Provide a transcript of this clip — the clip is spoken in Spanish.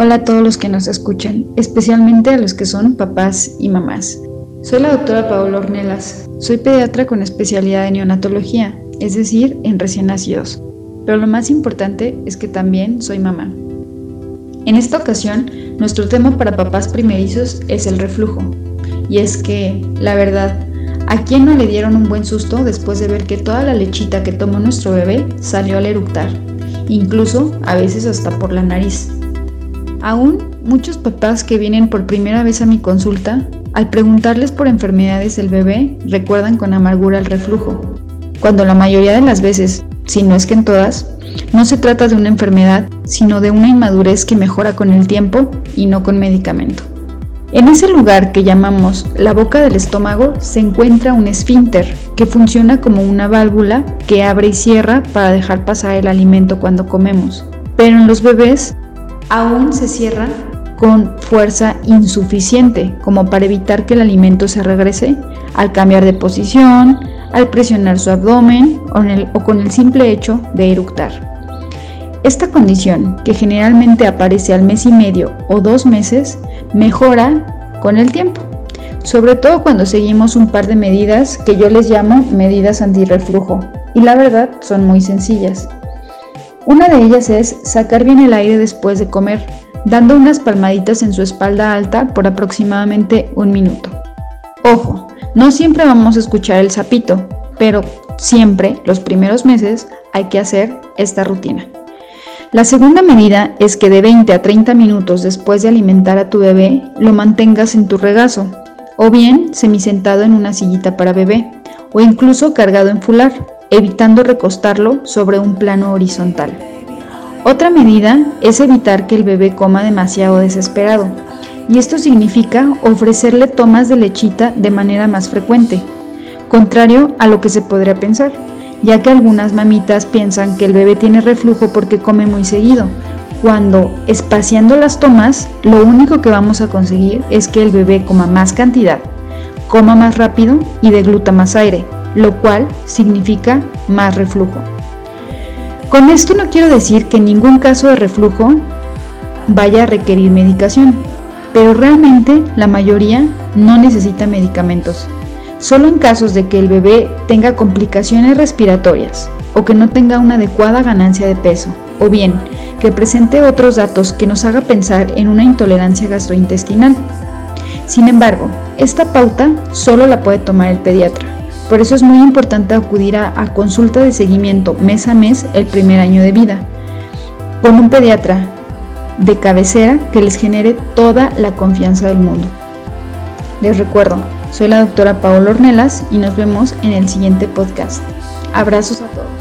Hola a todos los que nos escuchan, especialmente a los que son papás y mamás. Soy la doctora Paola Ornelas. Soy pediatra con especialidad en neonatología, es decir, en recién nacidos. Pero lo más importante es que también soy mamá. En esta ocasión, nuestro tema para papás primerizos es el reflujo. Y es que, la verdad, ¿a quién no le dieron un buen susto después de ver que toda la lechita que tomó nuestro bebé salió al eructar? Incluso a veces hasta por la nariz. Aún muchos papás que vienen por primera vez a mi consulta, al preguntarles por enfermedades del bebé, recuerdan con amargura el reflujo, cuando la mayoría de las veces, si no es que en todas, no se trata de una enfermedad, sino de una inmadurez que mejora con el tiempo y no con medicamento. En ese lugar que llamamos la boca del estómago se encuentra un esfínter que funciona como una válvula que abre y cierra para dejar pasar el alimento cuando comemos. Pero en los bebés aún se cierra con fuerza insuficiente como para evitar que el alimento se regrese al cambiar de posición, al presionar su abdomen o, con el simple hecho de eructar. Esta condición, que generalmente aparece al mes y medio o dos meses, mejora con el tiempo, sobre todo cuando seguimos un par de medidas que yo les llamo medidas antirreflujo, y la verdad son muy sencillas. Una de ellas es sacar bien el aire después de comer, dando unas palmaditas en su espalda alta por aproximadamente un minuto. Ojo, no siempre vamos a escuchar el sapito, pero siempre, los primeros meses, hay que hacer esta rutina. La segunda medida es que de 20 a 30 minutos después de alimentar a tu bebé, lo mantengas en tu regazo, o bien semisentado en una sillita para bebé, o incluso cargado en fular, evitando recostarlo sobre un plano horizontal. Otra medida es evitar que el bebé coma demasiado desesperado, y esto significa ofrecerle tomas de lechita de manera más frecuente, contrario a lo que se podría pensar, ya que algunas mamitas piensan que el bebé tiene reflujo porque come muy seguido, cuando espaciando las tomas, lo único que vamos a conseguir es que el bebé coma más cantidad, coma más rápido y degluta más aire, lo cual significa más reflujo. Con esto no quiero decir que en ningún caso de reflujo vaya a requerir medicación, pero realmente la mayoría no necesita medicamentos. Solo en casos de que el bebé tenga complicaciones respiratorias o que no tenga una adecuada ganancia de peso, o bien que presente otros datos que nos haga pensar en una intolerancia gastrointestinal. Sin embargo, esta pauta solo la puede tomar el pediatra por eso es muy importante acudir a, consulta de seguimiento mes a mes el primer año de vida, con un pediatra de cabecera que les genere toda la confianza del mundo. Les recuerdo, soy la doctora Paola Ornelas y nos vemos en el siguiente podcast. Abrazos a todos.